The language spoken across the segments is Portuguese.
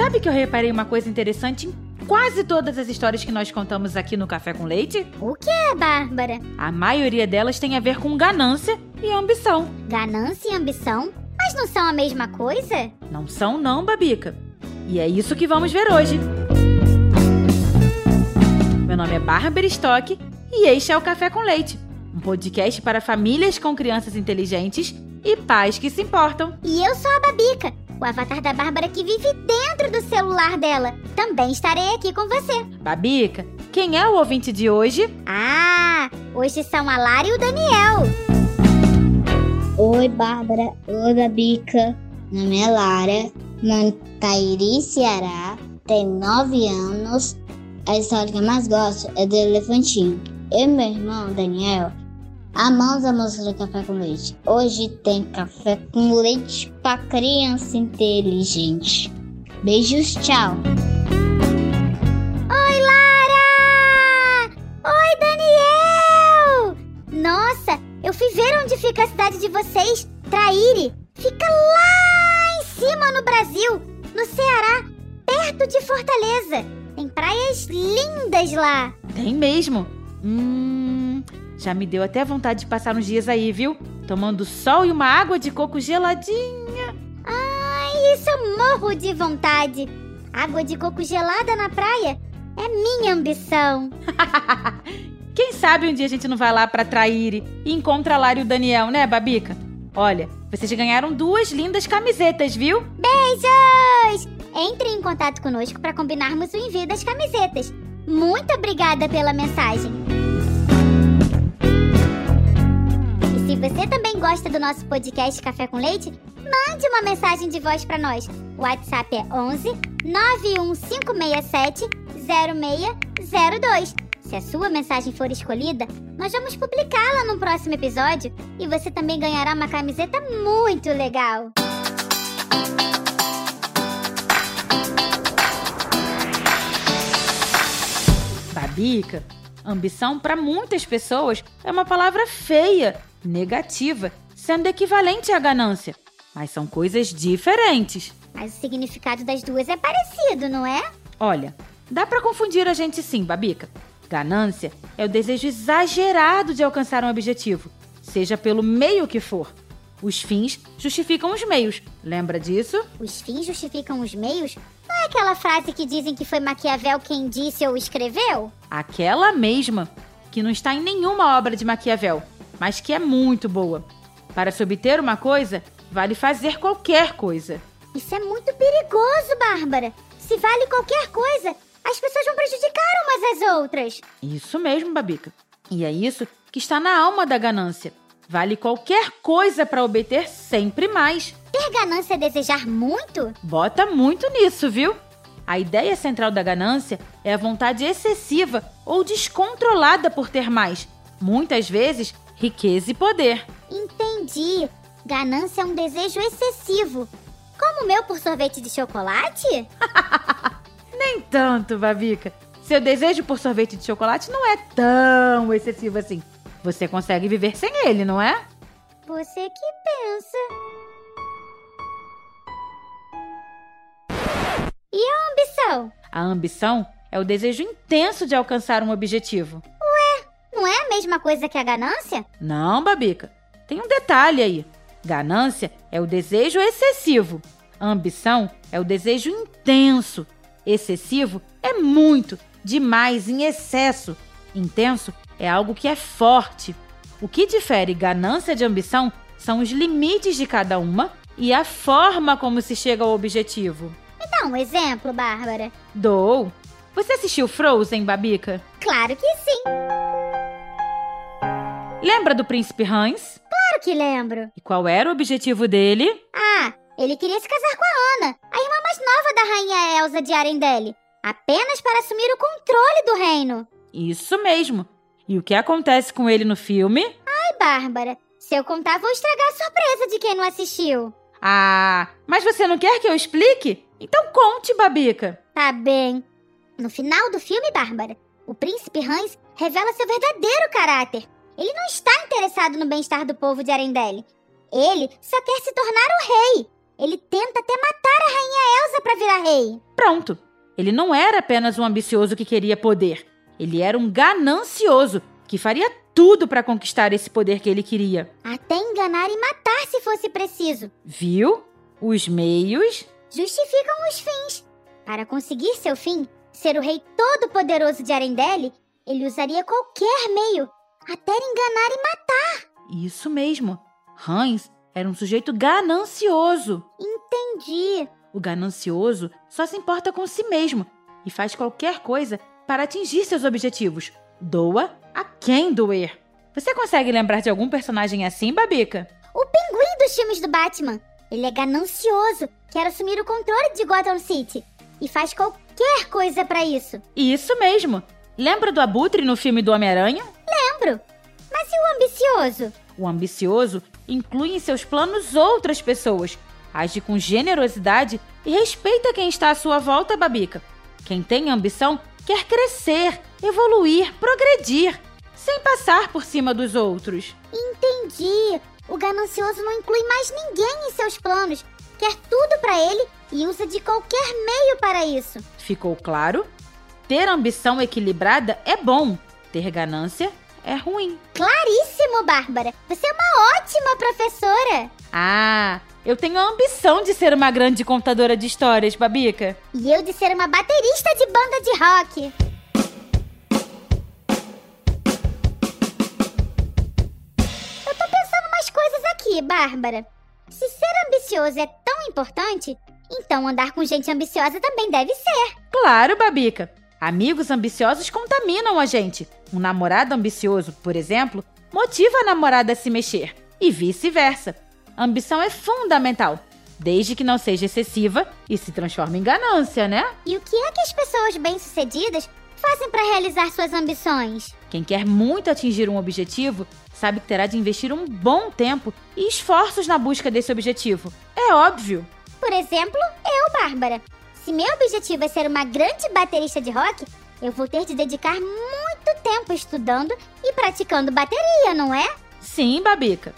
sabe que eu reparei uma coisa interessante em quase todas as histórias que nós contamos aqui no Café com Leite? O que é, Bárbara? A maioria delas tem a ver com ganância e ambição. Ganância e ambição? Mas não são a mesma coisa? Não são não, Babica. E é isso que vamos ver hoje. Meu nome é Bárbara Stock e este é o Café com Leite, um podcast para famílias com crianças inteligentes e pais que se importam. E eu sou a Babica, o avatar da Bárbara que vive dentro do celular dela. Também estarei aqui com você. Babica, quem é o ouvinte de hoje? Ah, hoje são a Lara e o Daniel. Oi, Bárbara. Oi, Babica. Meu nome é Lara. Mano Tairi, Ceará. Tem 9 anos. A história que eu mais gosto é do elefantinho. Eu e meu irmão, Daniel, amamos do Café com Leite. Hoje tem café com leite pra criança inteligente. Beijos, tchau. Oi, Lara! Oi, Daniel! Nossa, eu fui ver onde fica a cidade de vocês, Traíre. Fica lá em cima no Brasil, no Ceará, perto de Fortaleza. Tem praias lindas lá. Tem mesmo. Hum, já me deu até vontade de passar uns dias aí, viu? Tomando sol e uma água de coco geladinha. Ai, isso eu morro de vontade. Água de coco gelada na praia é minha ambição. Quem sabe um dia a gente não vai lá pra Traíre e encontra a Lara e o Daniel, né, Babica? Olha, vocês ganharam duas lindas camisetas, viu? Beijos! Entre em contato conosco para combinarmos o envio das camisetas. Muito obrigada pela mensagem. Você também gosta do nosso podcast Café com Leite, mande uma mensagem de voz para nós. O WhatsApp é 11 91567 0602. Se a sua mensagem for escolhida, nós vamos publicá-la no próximo episódio e você também ganhará uma camiseta muito legal. Babica, ambição para muitas pessoas é uma palavra feia, negativa, sendo equivalente à ganância. Mas são coisas diferentes. Mas o significado das duas é parecido, não é? Olha, dá para confundir a gente sim, Babica. Ganância é o desejo exagerado de alcançar um objetivo, seja pelo meio que for. Os fins justificam os meios. Lembra disso? Os fins justificam os meios? Não é aquela frase que dizem que foi Maquiavel quem disse ou escreveu? Aquela mesma, que não está em nenhuma obra de Maquiavel, mas que é muito boa. Para se obter uma coisa, vale fazer qualquer coisa. Isso é muito perigoso, Bárbara. Se vale qualquer coisa, as pessoas vão prejudicar umas às outras. Isso mesmo, Babica. E é isso que está na alma da ganância. Vale qualquer coisa para obter sempre mais. Ter ganância é desejar muito? Bota muito nisso, viu? A ideia central da ganância é a vontade excessiva ou descontrolada por ter mais. Muitas vezes, riqueza e poder. Entendi. Ganância é um desejo excessivo. Como o meu por sorvete de chocolate? Nem tanto, Babica. Seu desejo por sorvete de chocolate não é tão excessivo assim. Você consegue viver sem ele, não é? Você que pensa. E a ambição? A ambição é o desejo intenso de alcançar um objetivo. Não é a mesma coisa que a ganância? Não, Babica. Tem um detalhe aí. Ganância é o desejo excessivo. Ambição é o desejo intenso. Excessivo é muito, demais, em excesso. Intenso é algo que é forte. O que difere ganância de ambição são os limites de cada uma e a forma como se chega ao objetivo. Me dá um exemplo, Bárbara. Dou. Você assistiu Frozen, Babica? Claro que sim. Lembra do príncipe Hans? Claro que lembro. E qual era o objetivo dele? Ah, Ele queria se casar com a Ana, a irmã mais nova da rainha Elsa de Arendelle, apenas para assumir o controle do reino. Isso mesmo. E o que acontece com ele no filme? Ai, Bárbara, se eu contar, vou estragar a surpresa de quem não assistiu. Ah, mas você não quer que eu explique? Então conte, Babica. Tá bem. No final do filme, Bárbara, o príncipe Hans revela seu verdadeiro caráter. Ele não está interessado no bem-estar do povo de Arendelle. Ele só quer se tornar o rei. Ele tenta até matar a rainha Elsa para virar rei. Pronto. Ele não era apenas um ambicioso que queria poder. Ele era um ganancioso que faria tudo para conquistar esse poder que ele queria. Até enganar e matar se fosse preciso. Viu? Os meios justificam os fins. Para conseguir seu fim, ser o rei todo-poderoso de Arendelle, ele usaria qualquer meio, até enganar e matar. Isso mesmo. Hans era um sujeito ganancioso. Entendi. O ganancioso só se importa com si mesmo e faz qualquer coisa para atingir seus objetivos. Doa a quem doer. Você consegue lembrar de algum personagem assim, Babica? O pinguim dos filmes do Batman. Ele é ganancioso, quer assumir o controle de Gotham City e faz qualquer coisa para isso. Isso mesmo. Lembra do Abutre no filme do Homem-Aranha? Mas e o ambicioso? O ambicioso inclui em seus planos outras pessoas, age com generosidade e respeita quem está à sua volta, Babica. Quem tem ambição quer crescer, evoluir, progredir, sem passar por cima dos outros. Entendi. O ganancioso não inclui mais ninguém em seus planos. Quer tudo para ele e usa de qualquer meio para isso. Ficou claro? Ter ambição equilibrada é bom, ter ganância é ruim. Claríssimo, Bárbara. Você é uma ótima professora. Ah, eu tenho a ambição de ser uma grande contadora de histórias, Babica. E eu de ser uma baterista de banda de rock. Eu tô pensando umas coisas aqui, Bárbara. Se ser ambicioso é tão importante, então andar com gente ambiciosa também deve ser. Claro, Babica. Amigos ambiciosos contaminam a gente. Um namorado ambicioso, por exemplo, motiva a namorada a se mexer, e vice-versa. Ambição é fundamental, desde que não seja excessiva e se transforme em ganância, né? E o que é que as pessoas bem-sucedidas fazem para realizar suas ambições? Quem quer muito atingir um objetivo sabe que terá de investir um bom tempo e esforços na busca desse objetivo. É óbvio. Por exemplo, eu, Bárbara. Se meu objetivo é ser uma grande baterista de rock, eu vou ter de dedicar muito tempo estudando e praticando bateria, não é? Sim, Babica.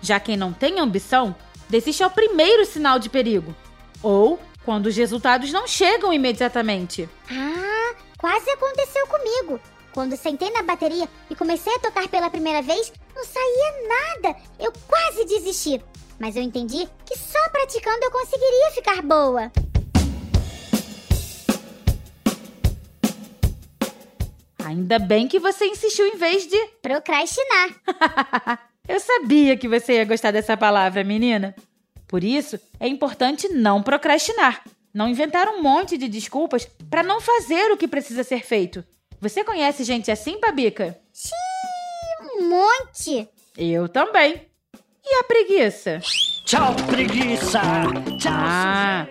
Já quem não tem ambição, desiste ao primeiro sinal de perigo. Ou quando os resultados não chegam imediatamente. Ah, quase aconteceu comigo. Quando sentei na bateria e comecei a tocar pela primeira vez, não saía nada. Eu quase desisti. Mas eu entendi que só praticando eu conseguiria ficar boa. Ainda bem que você insistiu em vez de procrastinar. Eu sabia que você ia gostar dessa palavra, menina. Por isso, é importante não procrastinar, não inventar um monte de desculpas para não fazer o que precisa ser feito. Você conhece gente assim, Babica? Sim, um monte. Eu também. E a preguiça? Tchau, preguiça! Tchau, Ah,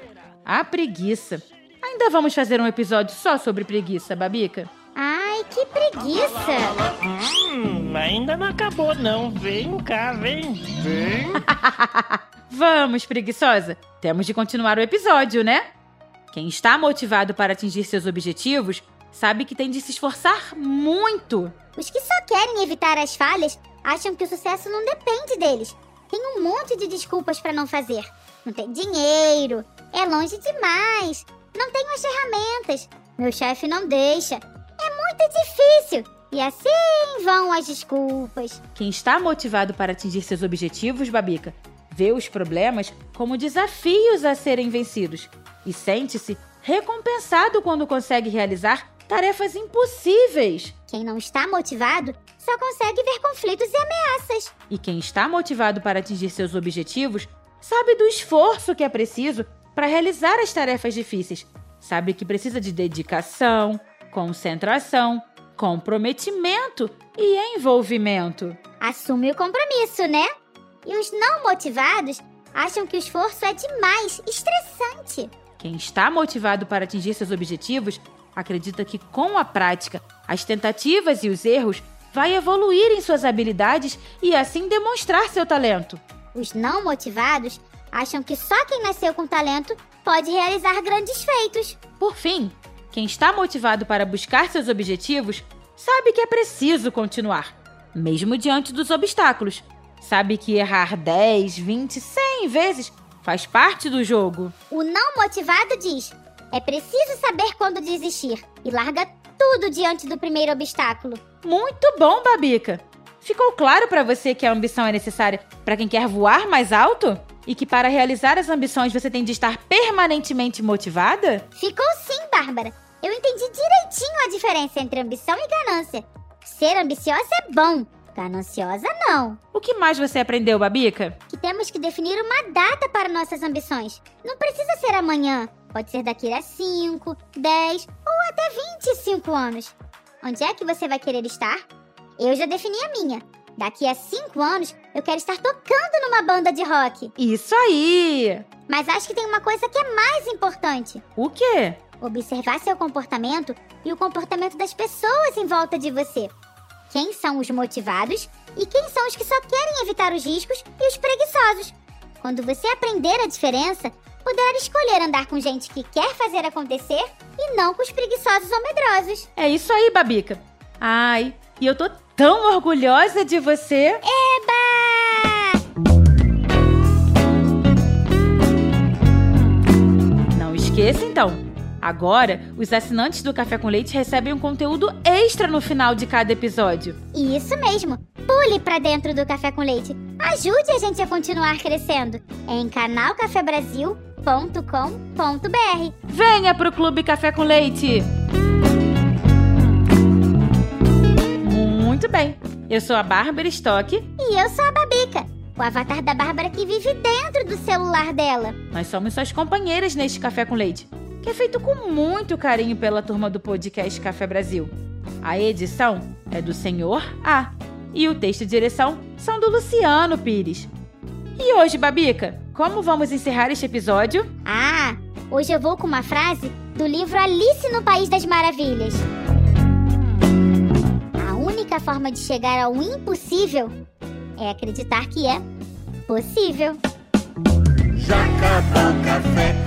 a preguiça. Ainda vamos fazer um episódio só sobre preguiça, Babica? Ai, que preguiça! Hum, ainda não acabou não. Vem cá, vem, vem. Vamos, preguiçosa. Temos de continuar o episódio, né? Quem está motivado para atingir seus objetivos sabe que tem de se esforçar muito. Os que só querem evitar as falhas acham que o sucesso não depende deles. Tem um monte de desculpas para não fazer. Não tem dinheiro, é longe demais, não tenho as ferramentas, meu chefe não deixa, é muito difícil. E assim vão as desculpas. Quem está motivado para atingir seus objetivos, Babica, vê os problemas como desafios a serem vencidos e sente-se recompensado quando consegue realizar tarefas impossíveis. Quem não está motivado só consegue ver conflitos e ameaças. E quem está motivado para atingir seus objetivos sabe do esforço que é preciso para realizar as tarefas difíceis. Sabe que precisa de dedicação, concentração, comprometimento e envolvimento. Assume o compromisso, né? E os não motivados acham que o esforço é demais, estressante. Quem está motivado para atingir seus objetivos acredita que com a prática, as tentativas e os erros vai evoluir em suas habilidades e assim demonstrar seu talento. Os não motivados acham que só quem nasceu com talento pode realizar grandes feitos. Por fim, quem está motivado para buscar seus objetivos sabe que é preciso continuar, mesmo diante dos obstáculos. Sabe que errar 10, 20, 100 vezes faz parte do jogo. O não motivado diz: é preciso saber quando desistir e larga tudo diante do primeiro obstáculo. Muito bom, Babica! Ficou claro para você que a ambição é necessária para quem quer voar mais alto? E que para realizar as ambições você tem de estar permanentemente motivada? Ficou sim, Bárbara. Eu entendi direitinho a diferença entre ambição e ganância. Ser ambiciosa é bom, gananciosa não. O que mais você aprendeu, Babica? Que temos que definir uma data para nossas ambições. Não precisa ser amanhã, pode ser daqui a 5, 10 ou até 25 anos. Onde é que você vai querer estar? Eu já defini a minha. Daqui a 5 anos, eu quero estar tocando numa banda de rock. Isso aí! Mas acho que tem uma coisa que é mais importante. O quê? Observar seu comportamento e o comportamento das pessoas em volta de você. Quem são os motivados e quem são os que só querem evitar os riscos e os preguiçosos. Quando você aprender a diferença, poderá escolher andar com gente que quer fazer acontecer e não com os preguiçosos ou medrosos. É isso aí, Babica. Ai, e eu tô tão orgulhosa de você. Eba! Não esqueça então. Agora, os assinantes do Café com Leite recebem um conteúdo extra no final de cada episódio. Isso mesmo. Pule para dentro do Café com Leite. Ajude a gente a continuar crescendo. É em canalcafebrasil.com.br. Venha pro Clube Café com Leite. Muito bem. Eu sou a Bárbara Stock. E eu sou a Babica, o avatar da Bárbara que vive dentro do celular dela. Nós somos suas companheiras neste Café com Leite, é feito com muito carinho pela turma do podcast Café Brasil. A edição é do Senhor A e o texto e direção são do Luciano Pires. E hoje, Babica, como vamos encerrar este episódio? Ah, hoje eu vou com uma frase do livro Alice no País das Maravilhas. A única forma de chegar ao impossível é acreditar que é possível. Já acabou o café